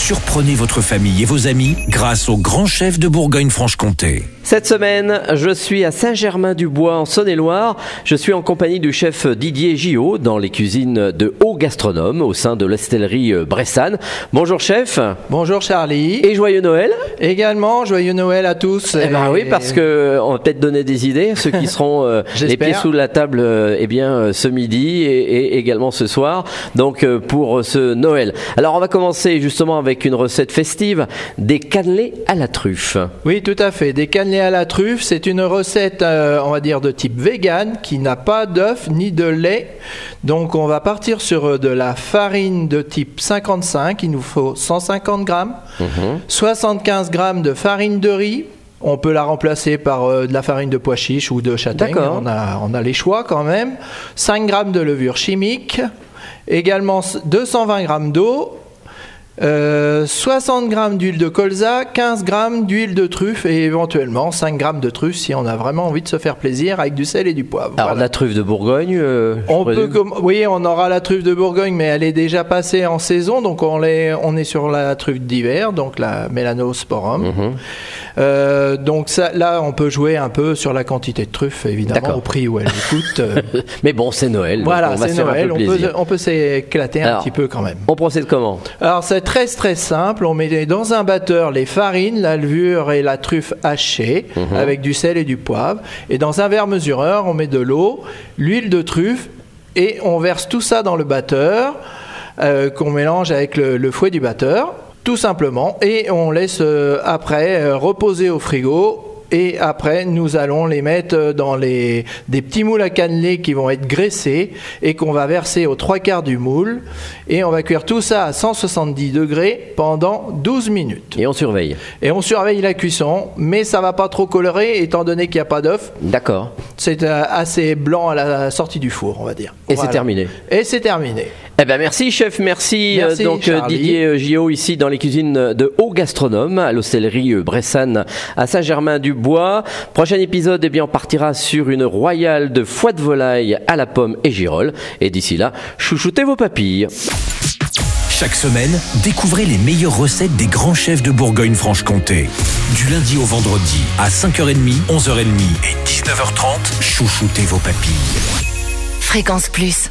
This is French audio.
Surprenez votre famille et vos amis grâce au grand chef de Bourgogne-Franche-Comté. Cette semaine, je suis à Saint-Germain-du-Bois en Saône-et-Loire. Je suis en compagnie du chef Didier Gillot dans les cuisines de Haut Gastronome au sein de l'estellerie Bressane. Bonjour chef. Bonjour Charlie. Et joyeux Noël. Également, joyeux Noël à tous. Eh ben oui, parce que on va peut-être donner des idées à ceux qui seront euh, les pieds sous la table euh, eh bien, euh, ce midi et, et également ce soir. Donc euh, pour ce Noël. Alors on va commencer justement avec une recette festive, des cannelés à la truffe. Oui, tout à fait. Des cannelés à la truffe, c'est une recette, euh, on va dire, de type vegan qui n'a pas d'œuf ni de lait. Donc on va partir sur euh, de la farine de type 55, il nous faut 150 grammes, 75 grammes de farine de riz. On peut la remplacer par euh, de la farine de pois chiche ou de châtaigne. On a, on a les choix quand même. 5 grammes de levure chimique. Également 220 grammes d'eau. Euh, 60 grammes d'huile de colza, 15 grammes d'huile de truffe et éventuellement 5 grammes de truffe si on a vraiment envie de se faire plaisir avec du sel et du poivre. Alors Voilà. la truffe de Bourgogne. euh, On peut, oui, on aura la truffe de Bourgogne, mais elle est déjà passée en saison, donc on est, on est sur la truffe d'hiver, donc la Melanosporum. Mhm. Euh, donc ça, là, on peut jouer un peu sur la quantité de truffe, évidemment, au prix où elle coûte. euh, Mais bon, c'est Noël. voilà, c'est Noël, on peut, plaisir. on peut s'éclater un petit peu quand même. On procède comment? Alors très très simple, on met dans un batteur les farines, la levure et la truffe hachée Mhm. avec du sel et du poivre. Et dans un verre mesureur, on met de l'eau, l'huile de truffe et on verse tout ça dans le batteur euh, qu'on mélange avec le, le fouet du batteur, tout simplement. Et on laisse euh, après euh, reposer au frigo. Et après, nous allons les mettre dans les, des petits moules à cannelés qui vont être graissés et qu'on va verser aux trois quarts du moule. Et on va cuire tout ça à 170 degrés pendant 12 minutes. Et on surveille. Et on surveille la cuisson, mais ça va pas trop colorer étant donné qu'il n'y a pas d'œuf. D'accord. C'est euh, assez blanc à la sortie du four, on va dire. Et c'est terminé. Et c'est terminé. Eh ben merci chef, merci, Merci, euh, donc euh, Charlie. Didier Gillot ici dans les cuisines de Haut Gastronome à l'hostellerie Bressane à Saint-Germain-du-Bois. Prochain épisode, eh bien on partira sur une royale de foie de volaille à la pomme et girole. Et d'ici là, chouchoutez vos papilles. Chaque semaine, découvrez les meilleures recettes des grands chefs de Bourgogne-Franche-Comté. Du lundi au vendredi à 5h30, 11h30 et 19h30, chouchoutez vos papilles. Fréquence Plus.